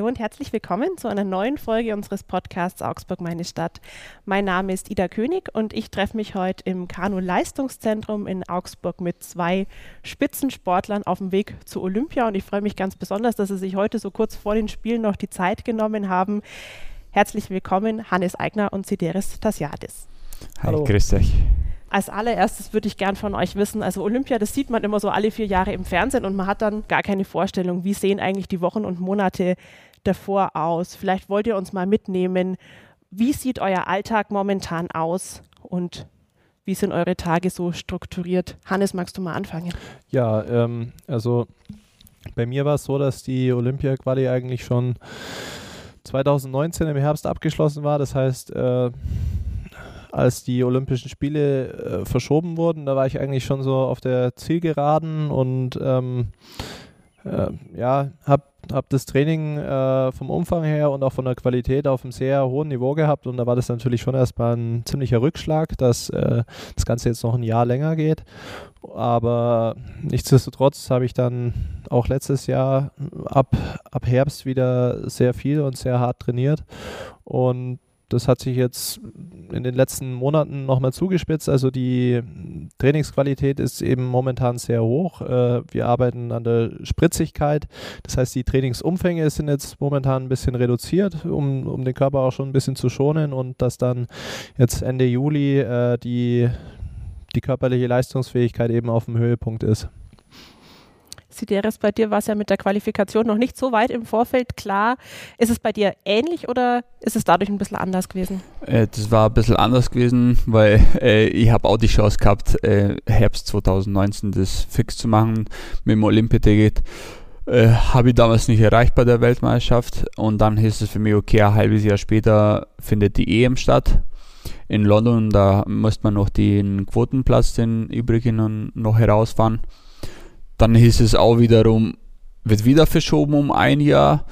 Hallo und herzlich willkommen zu einer neuen Folge unseres Podcasts Augsburg meine Stadt. Mein Name ist Ida König und ich treffe mich heute im Kanu-Leistungszentrum in Augsburg mit zwei Spitzensportlern auf dem Weg zu Olympia und ich freue mich ganz besonders, dass Sie sich heute so kurz vor den Spielen noch die Zeit genommen haben. Herzlich willkommen Hannes Eigner und Sideris Tasiadis. Hallo. Hi, grüß euch. Als allererstes würde ich gern von euch wissen, also Olympia, das sieht man immer so alle vier Jahre im Fernsehen und man hat dann gar keine Vorstellung, wie sehen eigentlich die Wochen und Monate davor aus. Vielleicht wollt ihr uns mal mitnehmen, wie sieht euer Alltag momentan aus und wie sind eure Tage so strukturiert? Hannes, magst du mal anfangen? Ja, ähm, also bei mir war es so, dass die Olympia-Quali eigentlich schon 2019 im Herbst abgeschlossen war. Das heißt, äh, als die Olympischen Spiele äh, verschoben wurden, da war ich eigentlich schon so auf der Zielgeraden und ähm, äh, ja, habe hab das Training äh, vom Umfang her und auch von der Qualität auf einem sehr hohen Niveau gehabt und da war das natürlich schon erstmal ein ziemlicher Rückschlag, dass äh, das Ganze jetzt noch ein Jahr länger geht. Aber nichtsdestotrotz habe ich dann auch letztes Jahr ab, ab Herbst wieder sehr viel und sehr hart trainiert und das hat sich jetzt in den letzten Monaten nochmal zugespitzt. Also die Trainingsqualität ist eben momentan sehr hoch. Äh, wir arbeiten an der Spritzigkeit. Das heißt, die Trainingsumfänge sind jetzt momentan ein bisschen reduziert, um, um den Körper auch schon ein bisschen zu schonen und dass dann jetzt Ende Juli äh, die, die körperliche Leistungsfähigkeit eben auf dem Höhepunkt ist. Sideris, bei dir war es ja mit der Qualifikation noch nicht so weit im Vorfeld klar. Ist es bei dir ähnlich oder ist es dadurch ein bisschen anders gewesen? Äh, das war ein bisschen anders gewesen, weil äh, ich habe auch die Chance gehabt, äh, Herbst 2019 das fix zu machen mit dem Olympiaticket. Äh, habe ich damals nicht erreicht bei der Weltmeisterschaft und dann hieß es für mich, okay, ein halbes Jahr später findet die EM statt in London. Da musste man noch den Quotenplatz, den übrigen, noch herausfahren. Dann hieß es auch wiederum, wird wieder verschoben um ein Jahr.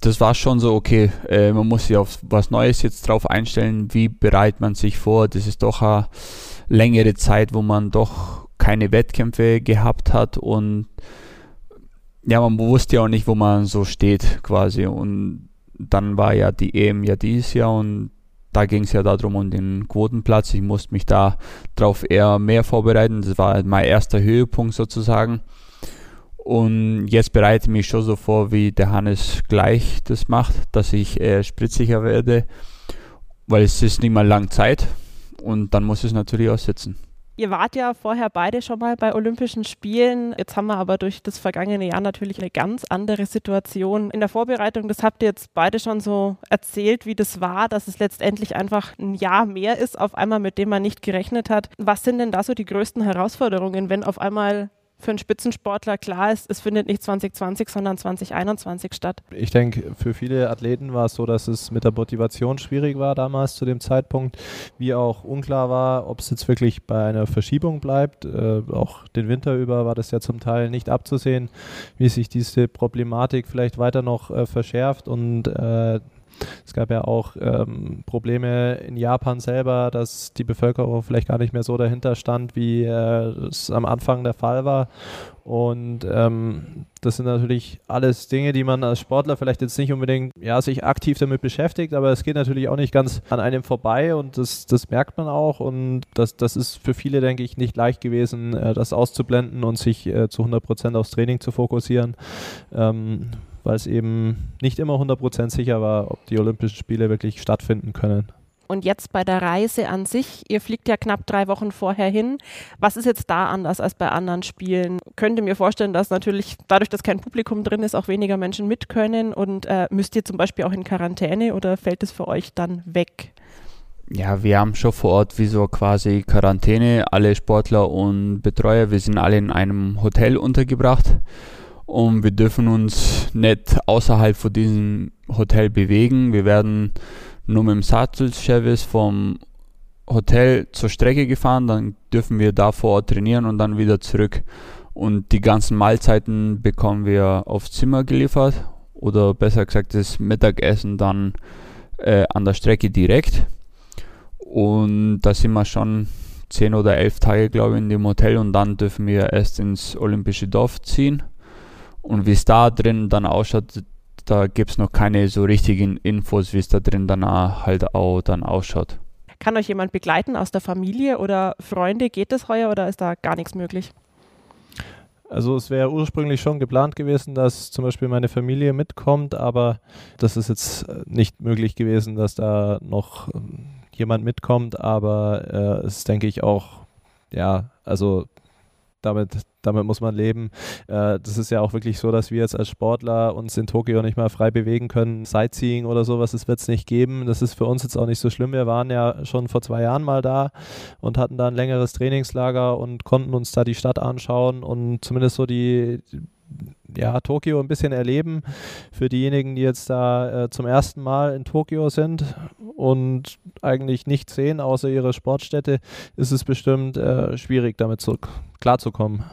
Das war schon so, okay, äh, man muss sich auf was Neues jetzt drauf einstellen. Wie bereitet man sich vor? Das ist doch eine längere Zeit, wo man doch keine Wettkämpfe gehabt hat und ja, man wusste ja auch nicht, wo man so steht quasi. Und dann war ja die EM ja dieses Jahr und da ging es ja darum um den Quotenplatz. Ich musste mich da drauf eher mehr vorbereiten. Das war mein erster Höhepunkt sozusagen. Und jetzt bereite ich mich schon so vor, wie der Hannes gleich das macht, dass ich eher spritziger werde, weil es ist nicht mal lang Zeit und dann muss es natürlich auch sitzen. Ihr wart ja vorher beide schon mal bei Olympischen Spielen. Jetzt haben wir aber durch das vergangene Jahr natürlich eine ganz andere Situation. In der Vorbereitung, das habt ihr jetzt beide schon so erzählt, wie das war, dass es letztendlich einfach ein Jahr mehr ist, auf einmal, mit dem man nicht gerechnet hat. Was sind denn da so die größten Herausforderungen, wenn auf einmal für einen Spitzensportler klar ist, es findet nicht 2020, sondern 2021 statt. Ich denke, für viele Athleten war es so, dass es mit der Motivation schwierig war damals zu dem Zeitpunkt, wie auch unklar war, ob es jetzt wirklich bei einer Verschiebung bleibt. Äh, auch den Winter über war das ja zum Teil nicht abzusehen, wie sich diese Problematik vielleicht weiter noch äh, verschärft und äh, es gab ja auch ähm, Probleme in Japan selber, dass die Bevölkerung vielleicht gar nicht mehr so dahinter stand, wie äh, es am Anfang der Fall war. Und ähm, das sind natürlich alles Dinge, die man als Sportler vielleicht jetzt nicht unbedingt ja, sich aktiv damit beschäftigt, aber es geht natürlich auch nicht ganz an einem vorbei und das, das merkt man auch. Und das, das ist für viele, denke ich, nicht leicht gewesen, äh, das auszublenden und sich äh, zu 100 Prozent aufs Training zu fokussieren. Ähm, weil es eben nicht immer 100% sicher war, ob die Olympischen Spiele wirklich stattfinden können. Und jetzt bei der Reise an sich, ihr fliegt ja knapp drei Wochen vorher hin. Was ist jetzt da anders als bei anderen Spielen? Könnte mir vorstellen, dass natürlich dadurch, dass kein Publikum drin ist, auch weniger Menschen mit können. Und äh, müsst ihr zum Beispiel auch in Quarantäne oder fällt es für euch dann weg? Ja, wir haben schon vor Ort wie so quasi Quarantäne, alle Sportler und Betreuer. Wir sind alle in einem Hotel untergebracht und wir dürfen uns nicht außerhalb von diesem Hotel bewegen. Wir werden nur mit dem Sattelservice vom Hotel zur Strecke gefahren, dann dürfen wir da vor Ort trainieren und dann wieder zurück. Und die ganzen Mahlzeiten bekommen wir aufs Zimmer geliefert oder besser gesagt das Mittagessen dann äh, an der Strecke direkt. Und da sind wir schon zehn oder elf Tage, glaube ich, in dem Hotel und dann dürfen wir erst ins Olympische Dorf ziehen. Und wie es da drin dann ausschaut, da gibt es noch keine so richtigen Infos, wie es da drin danach halt auch dann ausschaut. Kann euch jemand begleiten aus der Familie oder Freunde? Geht das heuer oder ist da gar nichts möglich? Also es wäre ursprünglich schon geplant gewesen, dass zum Beispiel meine Familie mitkommt, aber das ist jetzt äh, nicht möglich gewesen, dass da noch ähm, jemand mitkommt, aber äh, es denke ich auch, ja, also damit, damit muss man leben. Äh, das ist ja auch wirklich so, dass wir jetzt als Sportler uns in Tokio nicht mal frei bewegen können. Sightseeing oder sowas, das wird es nicht geben. Das ist für uns jetzt auch nicht so schlimm. Wir waren ja schon vor zwei Jahren mal da und hatten da ein längeres Trainingslager und konnten uns da die Stadt anschauen und zumindest so die ja, Tokio ein bisschen erleben. Für diejenigen, die jetzt da äh, zum ersten Mal in Tokio sind und eigentlich nichts sehen außer ihre Sportstätte, ist es bestimmt äh, schwierig, damit zu, klarzukommen.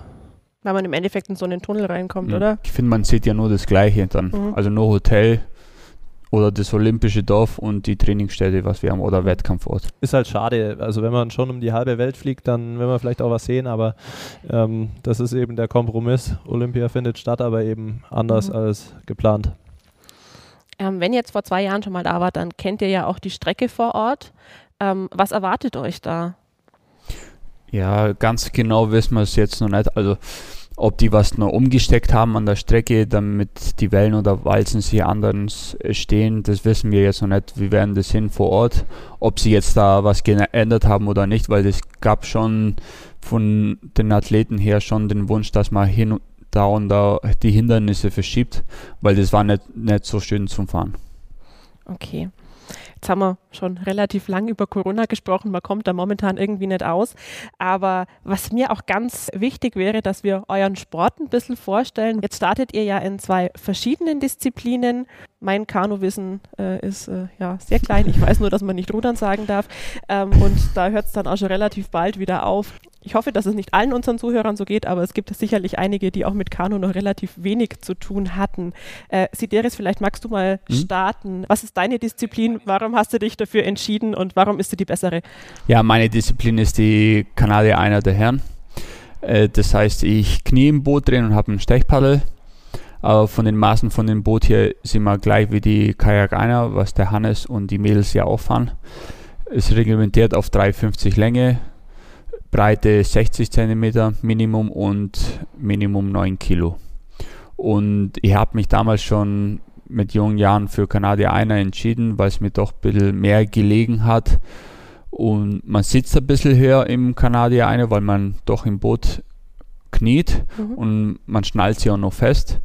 Weil man im Endeffekt in so einen Tunnel reinkommt, ja. oder? Ich finde, man sieht ja nur das Gleiche dann. Mhm. Also nur Hotel, oder das olympische Dorf und die Trainingsstätte, was wir haben, oder Wettkampfort. Ist halt schade. Also wenn man schon um die halbe Welt fliegt, dann will man vielleicht auch was sehen, aber ähm, das ist eben der Kompromiss. Olympia findet statt, aber eben anders mhm. als geplant. Ähm, wenn ihr jetzt vor zwei Jahren schon mal da wart, dann kennt ihr ja auch die Strecke vor Ort. Ähm, was erwartet euch da? Ja, ganz genau wissen wir es jetzt noch nicht. Also ob die was noch umgesteckt haben an der Strecke, damit die Wellen oder Walzen sich anders stehen, das wissen wir jetzt noch nicht. Wir werden das hin vor Ort, ob sie jetzt da was geändert haben oder nicht, weil es gab schon von den Athleten her schon den Wunsch, dass man hin da und da die Hindernisse verschiebt, weil das war nicht, nicht so schön zum Fahren. Okay. Jetzt haben wir schon relativ lang über Corona gesprochen. Man kommt da momentan irgendwie nicht aus. Aber was mir auch ganz wichtig wäre, dass wir euren Sport ein bisschen vorstellen. Jetzt startet ihr ja in zwei verschiedenen Disziplinen. Mein Kanuwissen äh, ist äh, ja sehr klein. Ich weiß nur, dass man nicht rudern sagen darf. Ähm, und da hört es dann auch schon relativ bald wieder auf. Ich hoffe, dass es nicht allen unseren Zuhörern so geht, aber es gibt sicherlich einige, die auch mit Kanu noch relativ wenig zu tun hatten. Äh, Sideris, vielleicht magst du mal mhm. starten. Was ist deine Disziplin? Warum hast du dich dafür entschieden und warum ist sie die bessere? Ja, meine Disziplin ist die Kanadier einer der Herren. Äh, das heißt, ich knie im Boot drin und habe ein Stechpaddel. Aber von den Maßen von dem Boot hier sind wir gleich wie die Kajak einer, was der Hannes und die Mädels ja auch fahren. Ist reglementiert auf 3,50 Länge, Breite 60 cm Minimum und Minimum 9 Kilo. Und ich habe mich damals schon mit jungen Jahren für Kanadier einer entschieden, weil es mir doch ein bisschen mehr gelegen hat. Und man sitzt ein bisschen höher im Kanadier einer, weil man doch im Boot kniet mhm. und man schnallt sie auch noch fest.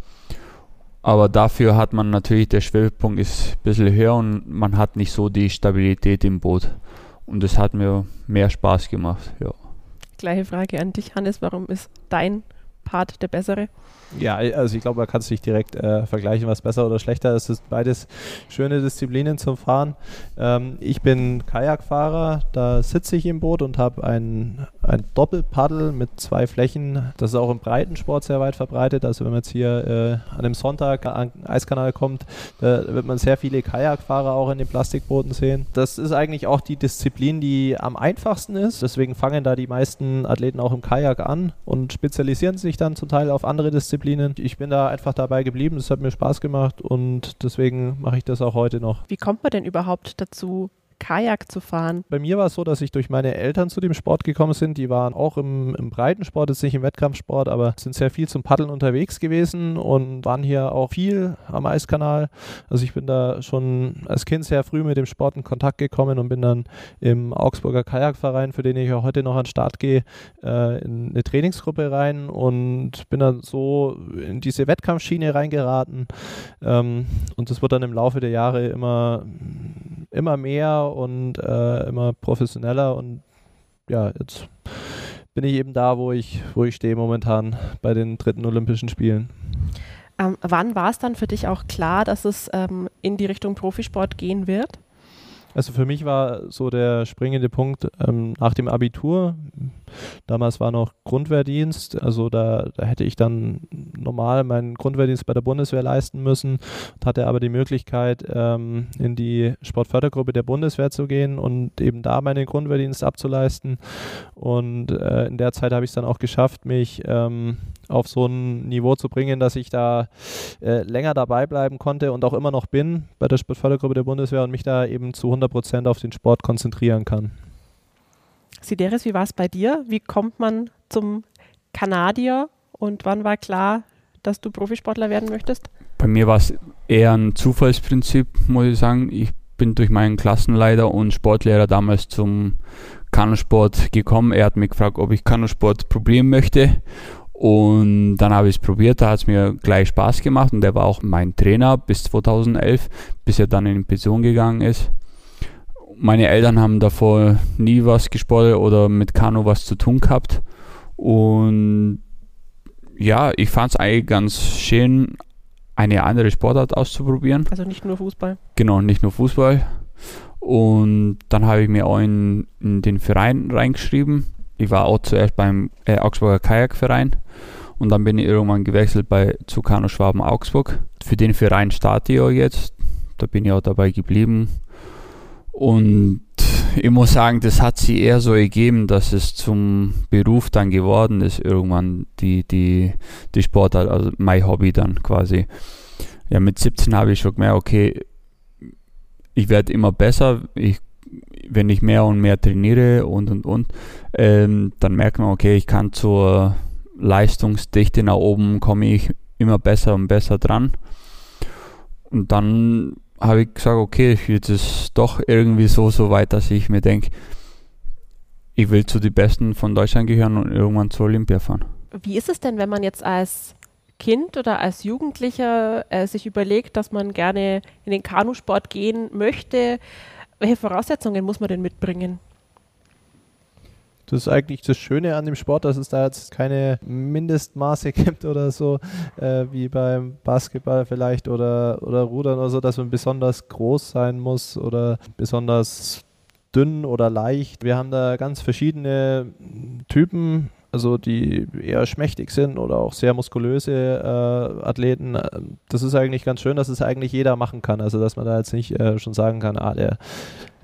Aber dafür hat man natürlich, der Schwerpunkt ist ein bisschen höher und man hat nicht so die Stabilität im Boot. Und das hat mir mehr Spaß gemacht, ja. Gleiche Frage an dich, Hannes. Warum ist dein Part der bessere? Ja, also ich glaube, man kann es nicht direkt äh, vergleichen, was besser oder schlechter ist. Es sind beides schöne Disziplinen zum Fahren. Ähm, ich bin Kajakfahrer, da sitze ich im Boot und habe ein, ein Doppelpaddel mit zwei Flächen. Das ist auch im Breitensport sehr weit verbreitet. Also wenn man jetzt hier äh, an einem Sonntag an den Eiskanal kommt, da wird man sehr viele Kajakfahrer auch in den Plastikbooten sehen. Das ist eigentlich auch die Disziplin, die am einfachsten ist. Deswegen fangen da die meisten Athleten auch im Kajak an und spezialisieren sich dann zum Teil auf andere Disziplinen Disziplinen. Ich bin da einfach dabei geblieben. Es hat mir Spaß gemacht und deswegen mache ich das auch heute noch. Wie kommt man denn überhaupt dazu, Kajak zu fahren? Bei mir war es so, dass ich durch meine Eltern zu dem Sport gekommen sind. Die waren auch im, im Breitensport, jetzt nicht im Wettkampfsport, aber sind sehr viel zum Paddeln unterwegs gewesen und waren hier auch viel am Eiskanal. Also ich bin da schon als Kind sehr früh mit dem Sport in Kontakt gekommen und bin dann im Augsburger Kajakverein, für den ich auch heute noch an den Start gehe, äh, in eine Trainingsgruppe rein und bin dann so in diese Wettkampfschiene reingeraten. Ähm, und das wird dann im Laufe der Jahre immer, immer mehr und äh, immer professioneller und ja, jetzt bin ich eben da, wo ich, wo ich stehe momentan bei den dritten Olympischen Spielen. Ähm, wann war es dann für dich auch klar, dass es ähm, in die Richtung Profisport gehen wird? Also für mich war so der springende Punkt ähm, nach dem Abitur. Damals war noch Grundwehrdienst, also da, da, hätte ich dann normal meinen Grundwehrdienst bei der Bundeswehr leisten müssen, hatte aber die Möglichkeit, ähm, in die Sportfördergruppe der Bundeswehr zu gehen und eben da meinen Grundwehrdienst abzuleisten. Und äh, in der Zeit habe ich es dann auch geschafft, mich ähm, auf so ein Niveau zu bringen, dass ich da äh, länger dabei bleiben konnte und auch immer noch bin bei der Sportfördergruppe der Bundeswehr und mich da eben zu 100 Prozent auf den Sport konzentrieren kann. Sideris, wie war es bei dir? Wie kommt man zum Kanadier und wann war klar, dass du Profisportler werden möchtest? Bei mir war es eher ein Zufallsprinzip, muss ich sagen. Ich bin durch meinen Klassenleiter und Sportlehrer damals zum Kanusport gekommen. Er hat mich gefragt, ob ich Kanusport probieren möchte. Und dann habe ich es probiert, da hat es mir gleich Spaß gemacht und der war auch mein Trainer bis 2011, bis er dann in Pension gegangen ist. Meine Eltern haben davor nie was gesportet oder mit Kanu was zu tun gehabt. Und ja, ich fand es eigentlich ganz schön, eine andere Sportart auszuprobieren. Also nicht nur Fußball? Genau, nicht nur Fußball. Und dann habe ich mir auch in, in den Verein reingeschrieben. Ich war auch zuerst beim äh, Augsburger Kajakverein und dann bin ich irgendwann gewechselt bei zu Kanu Schwaben Augsburg. Für den Verein starte ich auch jetzt. Da bin ich auch dabei geblieben. Und ich muss sagen, das hat sich eher so ergeben, dass es zum Beruf dann geworden ist, irgendwann die, die, die Sportart, also mein Hobby dann quasi. Ja, mit 17 habe ich schon gemerkt, okay, ich werde immer besser, ich, wenn ich mehr und mehr trainiere und und und, ähm, dann merkt man, okay, ich kann zur Leistungsdichte nach oben, komme ich immer besser und besser dran. Und dann habe ich gesagt, okay, jetzt ist doch irgendwie so, so weit, dass ich mir denke, ich will zu den Besten von Deutschland gehören und irgendwann zur Olympia fahren. Wie ist es denn, wenn man jetzt als Kind oder als Jugendlicher äh, sich überlegt, dass man gerne in den Kanusport gehen möchte? Welche Voraussetzungen muss man denn mitbringen? Das ist eigentlich das Schöne an dem Sport, dass es da jetzt keine Mindestmaße gibt oder so, äh, wie beim Basketball vielleicht oder, oder Rudern oder so, dass man besonders groß sein muss oder besonders dünn oder leicht. Wir haben da ganz verschiedene Typen also die eher schmächtig sind oder auch sehr muskulöse äh, Athleten. Das ist eigentlich ganz schön, dass es eigentlich jeder machen kann. Also dass man da jetzt nicht äh, schon sagen kann, ah, der,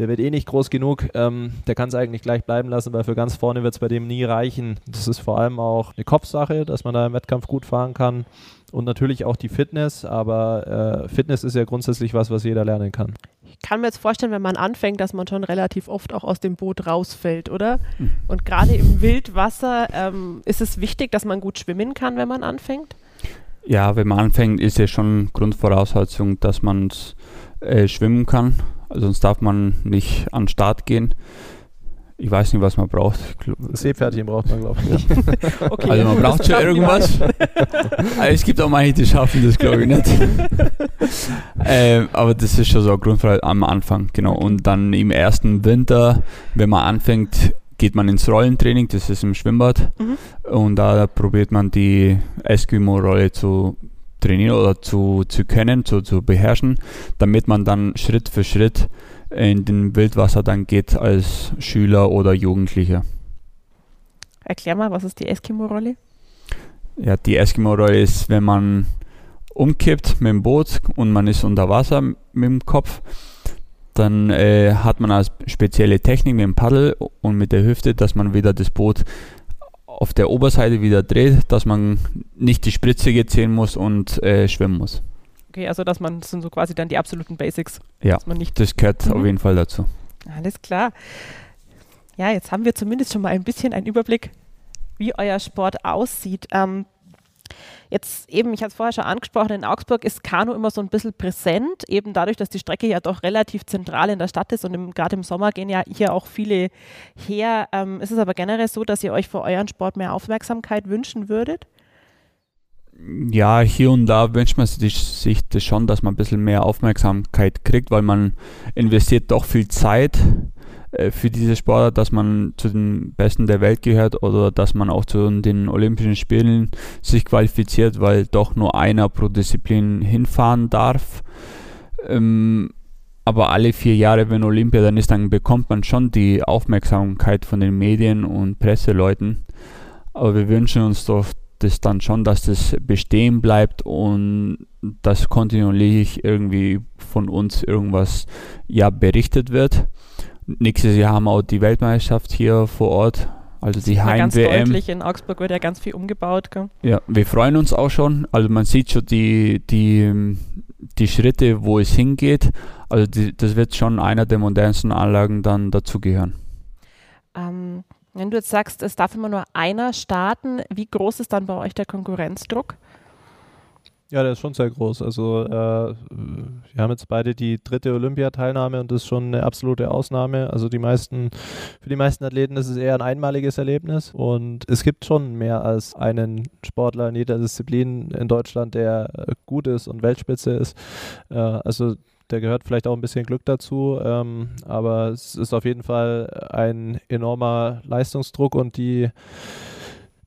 der wird eh nicht groß genug, ähm, der kann es eigentlich gleich bleiben lassen, weil für ganz vorne wird es bei dem nie reichen. Das ist vor allem auch eine Kopfsache, dass man da im Wettkampf gut fahren kann und natürlich auch die Fitness, aber äh, Fitness ist ja grundsätzlich was, was jeder lernen kann. Ich kann mir jetzt vorstellen, wenn man anfängt, dass man schon relativ oft auch aus dem Boot rausfällt, oder? Mhm. Und gerade im Wildwasser ähm, ist es wichtig, dass man gut schwimmen kann, wenn man anfängt? Ja, wenn man anfängt, ist ja schon Grundvoraussetzung, dass man äh, schwimmen kann. Also sonst darf man nicht an den Start gehen. Ich weiß nicht, was man braucht. Seepferdchen braucht man, glaube ich. okay. Also man braucht schon irgendwas. es gibt auch manche, die schaffen das, glaube ich, nicht. äh, aber das ist schon so ein Grundfrage am Anfang, genau. Und dann im ersten Winter, wenn man anfängt, geht man ins Rollentraining, das ist im Schwimmbad. Mhm. Und da probiert man die Eskimo-Rolle zu trainieren oder zu, zu können, zu, zu beherrschen, damit man dann Schritt für Schritt in den Wildwasser dann geht als Schüler oder Jugendlicher. Erklär mal, was ist die Eskimo-Rolle? Ja, die Eskimo-Rolle ist, wenn man umkippt mit dem Boot und man ist unter Wasser mit dem Kopf, dann äh, hat man eine spezielle Technik mit dem Paddel und mit der Hüfte, dass man wieder das Boot auf der Oberseite wieder dreht, dass man nicht die Spritze sehen muss und äh, schwimmen muss. Okay, also dass man, das sind so quasi dann die absoluten Basics. Ja, das gehört mhm. auf jeden Fall dazu. Alles klar. Ja, jetzt haben wir zumindest schon mal ein bisschen einen Überblick, wie euer Sport aussieht. Ähm, jetzt eben, ich hatte es vorher schon angesprochen, in Augsburg ist Kanu immer so ein bisschen präsent, eben dadurch, dass die Strecke ja doch relativ zentral in der Stadt ist und gerade im Sommer gehen ja hier auch viele her. Ähm, ist es aber generell so, dass ihr euch für euren Sport mehr Aufmerksamkeit wünschen würdet? Ja, hier und da wünscht man sich das schon, dass man ein bisschen mehr Aufmerksamkeit kriegt, weil man investiert doch viel Zeit äh, für diese Sportart, dass man zu den Besten der Welt gehört oder dass man auch zu den Olympischen Spielen sich qualifiziert, weil doch nur einer pro Disziplin hinfahren darf. Ähm, aber alle vier Jahre, wenn Olympia dann ist, dann bekommt man schon die Aufmerksamkeit von den Medien und Presseleuten. Aber wir wünschen uns doch das dann schon, dass das bestehen bleibt und dass kontinuierlich irgendwie von uns irgendwas ja berichtet wird. Nächstes Jahr haben wir auch die Weltmeisterschaft hier vor Ort. Also die Heim-WM. Ganz deutlich, in Augsburg wird ja ganz viel umgebaut. Gell? Ja, wir freuen uns auch schon. Also man sieht schon die, die, die Schritte, wo es hingeht. Also die, das wird schon einer der modernsten Anlagen dann dazugehören. Ähm, wenn du jetzt sagst, es darf immer nur einer starten, wie groß ist dann bei euch der Konkurrenzdruck? Ja, der ist schon sehr groß. Also äh, wir haben jetzt beide die dritte Olympiateilnahme und das ist schon eine absolute Ausnahme. Also die meisten, für die meisten Athleten ist es eher ein einmaliges Erlebnis und es gibt schon mehr als einen Sportler in jeder Disziplin in Deutschland, der gut ist und Weltspitze ist. Äh, also der gehört vielleicht auch ein bisschen Glück dazu, ähm, aber es ist auf jeden Fall ein enormer Leistungsdruck und die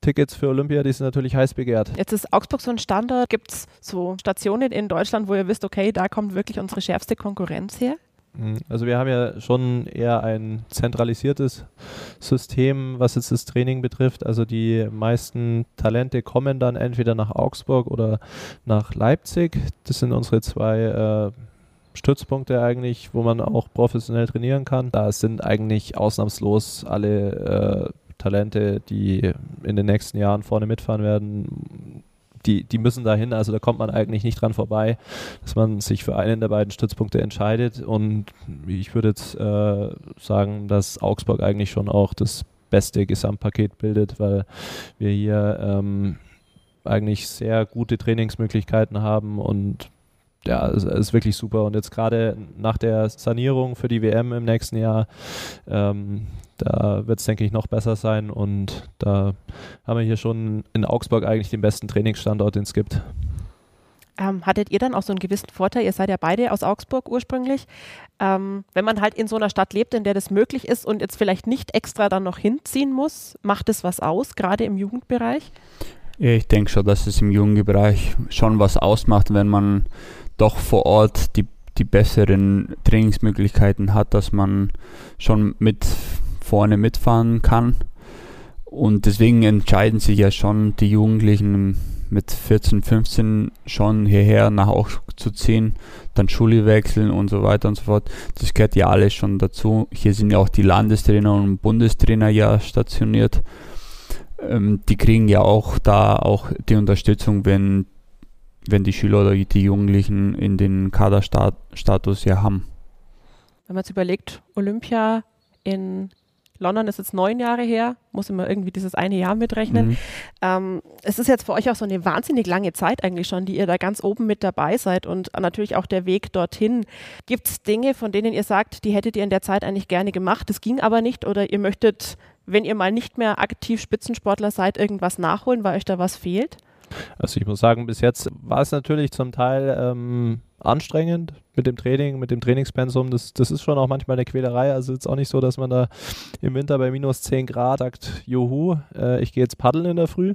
Tickets für Olympia, die sind natürlich heiß begehrt. Jetzt ist Augsburg so ein Standort. Gibt es so Stationen in Deutschland, wo ihr wisst, okay, da kommt wirklich unsere schärfste Konkurrenz her? Mhm. Also wir haben ja schon eher ein zentralisiertes System, was jetzt das Training betrifft. Also die meisten Talente kommen dann entweder nach Augsburg oder nach Leipzig. Das sind unsere zwei äh, Stützpunkte eigentlich, wo man auch professionell trainieren kann. Da sind eigentlich ausnahmslos alle äh, Talente, die in den nächsten Jahren vorne mitfahren werden, die, die müssen dahin, also da kommt man eigentlich nicht dran vorbei, dass man sich für einen der beiden Stützpunkte entscheidet. Und ich würde jetzt äh, sagen, dass Augsburg eigentlich schon auch das beste Gesamtpaket bildet, weil wir hier ähm, eigentlich sehr gute Trainingsmöglichkeiten haben und ja, es ist wirklich super. Und jetzt gerade nach der Sanierung für die WM im nächsten Jahr, ähm, da wird es, denke ich, noch besser sein. Und da haben wir hier schon in Augsburg eigentlich den besten Trainingsstandort, den es gibt. Ähm, hattet ihr dann auch so einen gewissen Vorteil? Ihr seid ja beide aus Augsburg ursprünglich. Ähm, wenn man halt in so einer Stadt lebt, in der das möglich ist und jetzt vielleicht nicht extra dann noch hinziehen muss, macht es was aus, gerade im Jugendbereich? Ich denke schon, dass es im Jugendbereich schon was ausmacht, wenn man doch vor Ort die, die besseren Trainingsmöglichkeiten hat, dass man schon mit vorne mitfahren kann. Und deswegen entscheiden sich ja schon die Jugendlichen mit 14, 15 schon hierher nach auch zu ziehen, dann Schule wechseln und so weiter und so fort. Das gehört ja alles schon dazu. Hier sind ja auch die Landestrainer und Bundestrainer ja stationiert. Ähm, die kriegen ja auch da auch die Unterstützung, wenn wenn die Schüler oder die Jugendlichen in den Kaderstatus ja haben. Wenn man jetzt überlegt, Olympia in London ist jetzt neun Jahre her, muss immer irgendwie dieses eine Jahr mitrechnen. Mhm. Ähm, es ist jetzt für euch auch so eine wahnsinnig lange Zeit eigentlich schon, die ihr da ganz oben mit dabei seid und natürlich auch der Weg dorthin. Gibt es Dinge, von denen ihr sagt, die hättet ihr in der Zeit eigentlich gerne gemacht, das ging aber nicht oder ihr möchtet, wenn ihr mal nicht mehr aktiv Spitzensportler seid, irgendwas nachholen, weil euch da was fehlt? Also ich muss sagen, bis jetzt war es natürlich zum Teil ähm, anstrengend mit dem Training, mit dem Trainingspensum. Das, das ist schon auch manchmal eine Quälerei. Also ist auch nicht so, dass man da im Winter bei minus 10 Grad sagt, juhu, äh, ich gehe jetzt paddeln in der Früh.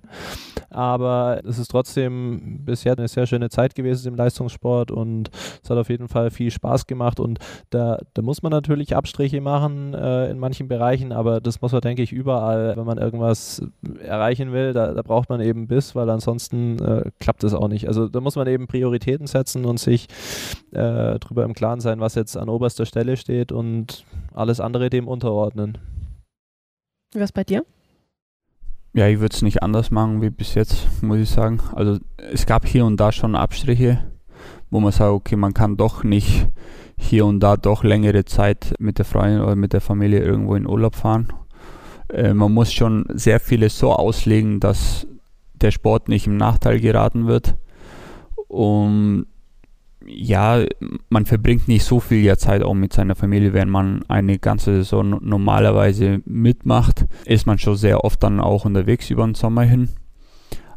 Aber es ist trotzdem bisher eine sehr schöne Zeit gewesen im Leistungssport und es hat auf jeden Fall viel Spaß gemacht. Und da, da muss man natürlich Abstriche machen äh, in manchen Bereichen, aber das muss man, denke ich, überall, wenn man irgendwas erreichen will, da, da braucht man eben Biss, weil ansonsten äh, klappt es auch nicht. Also da muss man eben Prioritäten setzen und sich äh, darüber im Klaren sein, was jetzt an oberster Stelle steht und alles andere dem unterordnen. Wie Was bei dir? Ja, ich würde es nicht anders machen wie bis jetzt, muss ich sagen. Also es gab hier und da schon Abstriche, wo man sagt, okay, man kann doch nicht hier und da doch längere Zeit mit der Freundin oder mit der Familie irgendwo in Urlaub fahren. Äh, man muss schon sehr vieles so auslegen, dass der Sport nicht im Nachteil geraten wird. Und ja, man verbringt nicht so viel Zeit auch mit seiner Familie, wenn man eine ganze Saison normalerweise mitmacht, ist man schon sehr oft dann auch unterwegs über den Sommer hin.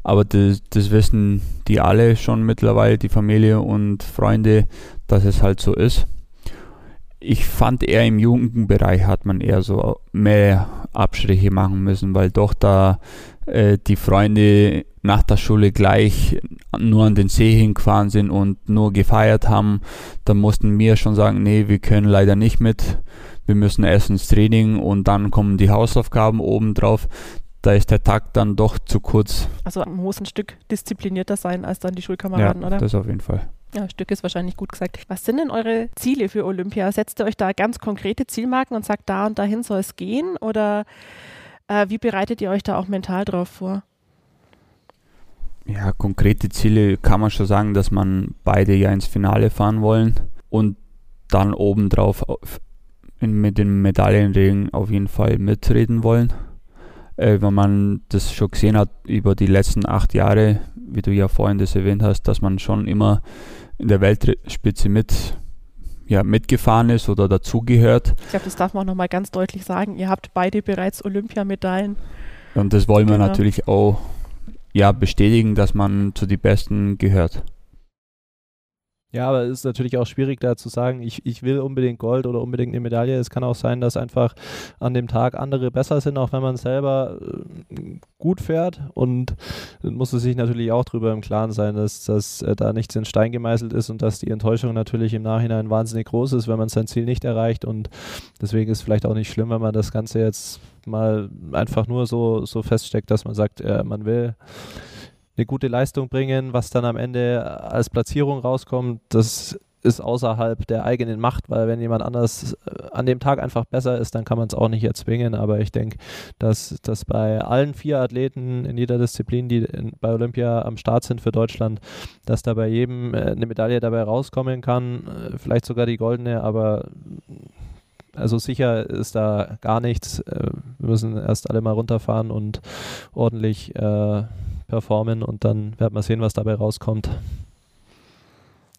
Aber das, das wissen die alle schon mittlerweile, die Familie und Freunde, dass es halt so ist. Ich fand eher im Jugendbereich hat man eher so mehr Abstriche machen müssen, weil doch da äh, die Freunde nach der Schule gleich nur an den See hingefahren sind und nur gefeiert haben, dann mussten wir schon sagen, nee, wir können leider nicht mit. Wir müssen erst ins Training und dann kommen die Hausaufgaben obendrauf. Da ist der Tag dann doch zu kurz. Also man muss ein Stück disziplinierter sein als dann die Schulkameraden, ja, oder? Das auf jeden Fall. Ja, Stück ist wahrscheinlich gut gesagt. Was sind denn eure Ziele für Olympia? Setzt ihr euch da ganz konkrete Zielmarken und sagt, da und dahin soll es gehen? Oder äh, wie bereitet ihr euch da auch mental drauf vor? Ja, konkrete Ziele kann man schon sagen, dass man beide ja ins Finale fahren wollen und dann obendrauf mit den Medaillenregen auf jeden Fall mitreden wollen. Äh, wenn man das schon gesehen hat über die letzten acht Jahre, wie du ja vorhin das erwähnt hast, dass man schon immer in der Weltspitze mit ja, mitgefahren ist oder dazugehört. Ich glaube, das darf man auch nochmal ganz deutlich sagen. Ihr habt beide bereits Olympiamedaillen. Und das wollen wir genau. natürlich auch ja, bestätigen, dass man zu den Besten gehört. Ja, aber es ist natürlich auch schwierig da zu sagen, ich, ich will unbedingt Gold oder unbedingt eine Medaille. Es kann auch sein, dass einfach an dem Tag andere besser sind, auch wenn man selber äh, gut fährt. Und dann muss es sich natürlich auch darüber im Klaren sein, dass, dass äh, da nichts in Stein gemeißelt ist und dass die Enttäuschung natürlich im Nachhinein wahnsinnig groß ist, wenn man sein Ziel nicht erreicht. Und deswegen ist vielleicht auch nicht schlimm, wenn man das Ganze jetzt mal einfach nur so, so feststeckt, dass man sagt, äh, man will eine gute Leistung bringen, was dann am Ende als Platzierung rauskommt, das ist außerhalb der eigenen Macht, weil wenn jemand anders äh, an dem Tag einfach besser ist, dann kann man es auch nicht erzwingen. Aber ich denke, dass, dass bei allen vier Athleten in jeder Disziplin, die in, bei Olympia am Start sind für Deutschland, dass da bei jedem äh, eine Medaille dabei rauskommen kann, äh, vielleicht sogar die goldene, aber also sicher ist da gar nichts. Wir müssen erst alle mal runterfahren und ordentlich äh, performen und dann werden wir sehen, was dabei rauskommt.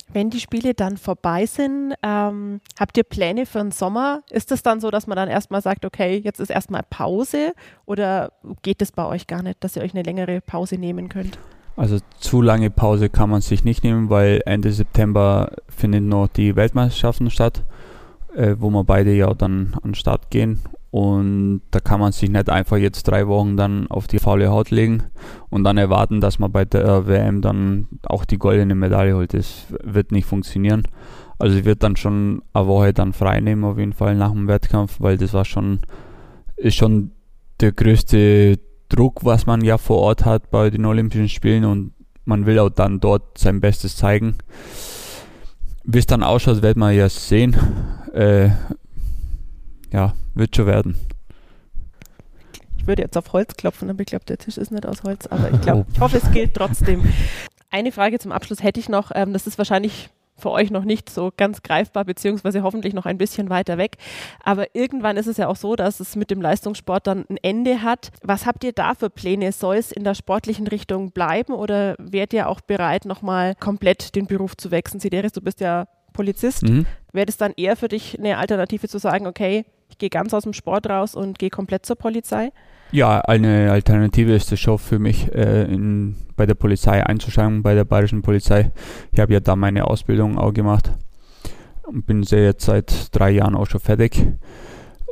Wenn die Spiele dann vorbei sind, ähm, habt ihr Pläne für den Sommer? Ist es dann so, dass man dann erstmal sagt, okay, jetzt ist erstmal Pause oder geht es bei euch gar nicht, dass ihr euch eine längere Pause nehmen könnt? Also zu lange Pause kann man sich nicht nehmen, weil Ende September finden noch die Weltmeisterschaften statt, äh, wo wir beide ja dann an den Start gehen und da kann man sich nicht einfach jetzt drei Wochen dann auf die faule Haut legen und dann erwarten, dass man bei der WM dann auch die goldene Medaille holt. Das wird nicht funktionieren. Also ich würde dann schon eine Woche dann frei nehmen auf jeden Fall nach dem Wettkampf, weil das war schon, ist schon der größte Druck, was man ja vor Ort hat bei den Olympischen Spielen und man will auch dann dort sein Bestes zeigen. Wie es dann ausschaut, wird man ja sehen. Äh, ja, wird schon werden. Ich würde jetzt auf Holz klopfen, aber ich glaube, der Tisch ist nicht aus Holz. Aber ich glaube, ich hoffe, es gilt trotzdem. Eine Frage zum Abschluss hätte ich noch. Ähm, das ist wahrscheinlich für euch noch nicht so ganz greifbar, beziehungsweise hoffentlich noch ein bisschen weiter weg. Aber irgendwann ist es ja auch so, dass es mit dem Leistungssport dann ein Ende hat. Was habt ihr da für Pläne? Soll es in der sportlichen Richtung bleiben oder wärt ihr auch bereit, nochmal komplett den Beruf zu wechseln? Sideris, du bist ja Polizist. Mhm. Wäre das dann eher für dich eine Alternative zu sagen, okay, ich gehe ganz aus dem Sport raus und gehe komplett zur Polizei? Ja, eine Alternative ist es schon für mich, äh, in, bei der Polizei einzusteigen, bei der bayerischen Polizei. Ich habe ja da meine Ausbildung auch gemacht und bin jetzt seit drei Jahren auch schon fertig.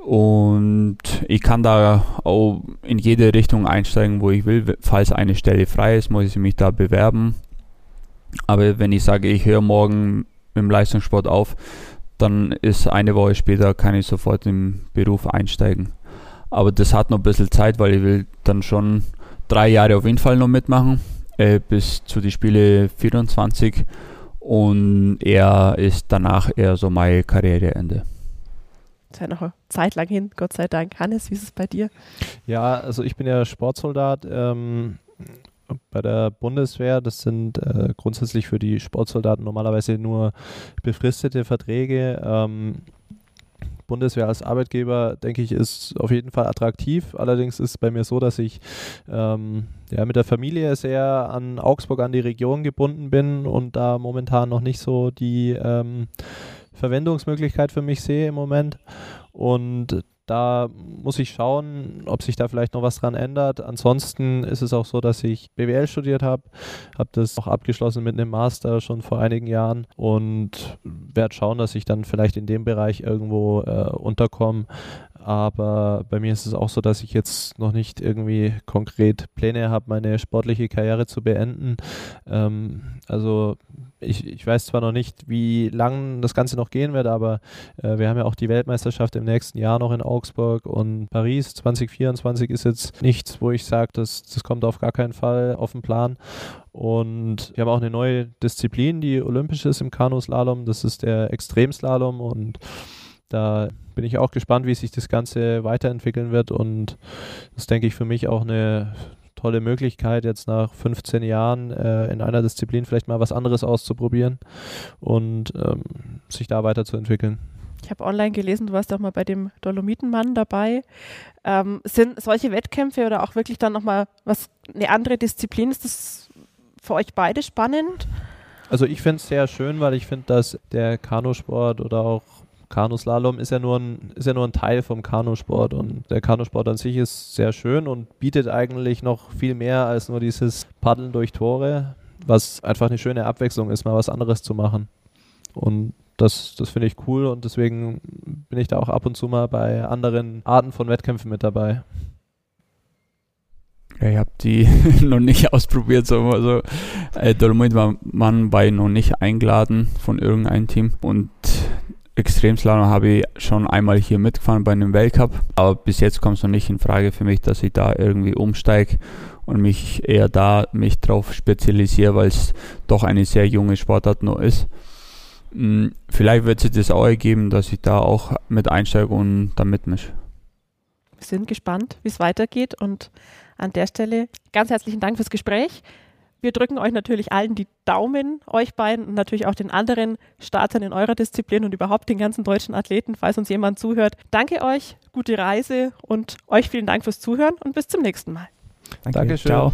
Und ich kann da auch in jede Richtung einsteigen, wo ich will. Falls eine Stelle frei ist, muss ich mich da bewerben. Aber wenn ich sage, ich höre morgen dem Leistungssport auf, dann ist eine Woche später, kann ich sofort im Beruf einsteigen. Aber das hat noch ein bisschen Zeit, weil ich will dann schon drei Jahre auf jeden Fall noch mitmachen, äh, bis zu die Spiele 24 und er ist danach eher so mein Karriereende. Ist ja noch eine Zeit lang hin, Gott sei Dank. Hannes, wie ist es bei dir? Ja, also ich bin ja Sportsoldat. Ähm, bei der Bundeswehr. Das sind äh, grundsätzlich für die Sportsoldaten normalerweise nur befristete Verträge. Ähm, Bundeswehr als Arbeitgeber, denke ich, ist auf jeden Fall attraktiv. Allerdings ist es bei mir so, dass ich ähm, ja, mit der Familie sehr an Augsburg, an die Region gebunden bin und da momentan noch nicht so die ähm, Verwendungsmöglichkeit für mich sehe im Moment. Und da muss ich schauen, ob sich da vielleicht noch was dran ändert. Ansonsten ist es auch so, dass ich BWL studiert habe, habe das auch abgeschlossen mit einem Master schon vor einigen Jahren und werde schauen, dass ich dann vielleicht in dem Bereich irgendwo äh, unterkomme. Aber bei mir ist es auch so, dass ich jetzt noch nicht irgendwie konkret Pläne habe, meine sportliche Karriere zu beenden. Ähm, also ich, ich weiß zwar noch nicht, wie lang das Ganze noch gehen wird, aber äh, wir haben ja auch die Weltmeisterschaft im nächsten Jahr noch in Augsburg und Paris 2024 ist jetzt nichts, wo ich sage, das, das kommt auf gar keinen Fall auf den Plan. Und wir haben auch eine neue Disziplin, die olympisch ist im Kanuslalom. Das ist der Extremslalom und da bin ich auch gespannt, wie sich das Ganze weiterentwickeln wird und das denke ich für mich auch eine tolle Möglichkeit, jetzt nach 15 Jahren äh, in einer Disziplin vielleicht mal was anderes auszuprobieren und ähm, sich da weiterzuentwickeln. Ich habe online gelesen, du warst auch mal bei dem Dolomitenmann dabei. Ähm, sind solche Wettkämpfe oder auch wirklich dann nochmal was, eine andere Disziplin, ist das für euch beide spannend? Also ich finde es sehr schön, weil ich finde, dass der Kanusport oder auch Kanuslalom ist ja nur ein, ist ja nur ein Teil vom Kanusport und der Kanusport an sich ist sehr schön und bietet eigentlich noch viel mehr als nur dieses Paddeln durch Tore, was einfach eine schöne Abwechslung ist, mal was anderes zu machen. Und das, das finde ich cool und deswegen bin ich da auch ab und zu mal bei anderen Arten von Wettkämpfen mit dabei. Ja, ich habe die noch nicht ausprobiert, so also äh, Dolomit war man bei noch nicht eingeladen von irgendeinem Team und Extremslalom habe ich schon einmal hier mitgefahren bei einem Weltcup, aber bis jetzt kommt es noch nicht in Frage für mich, dass ich da irgendwie umsteige und mich eher da mich drauf spezialisiere, weil es doch eine sehr junge Sportart noch ist. Hm, vielleicht wird sich das auch ergeben, dass ich da auch mit einsteige und da mitmische. Wir sind gespannt, wie es weitergeht und an der Stelle ganz herzlichen Dank fürs Gespräch. Wir drücken euch natürlich allen die Daumen, euch beiden und natürlich auch den anderen Startern in eurer Disziplin und überhaupt den ganzen deutschen Athleten, falls uns jemand zuhört. Danke euch, gute Reise und euch vielen Dank fürs Zuhören und bis zum nächsten Mal. Danke. Dankeschön. Ciao.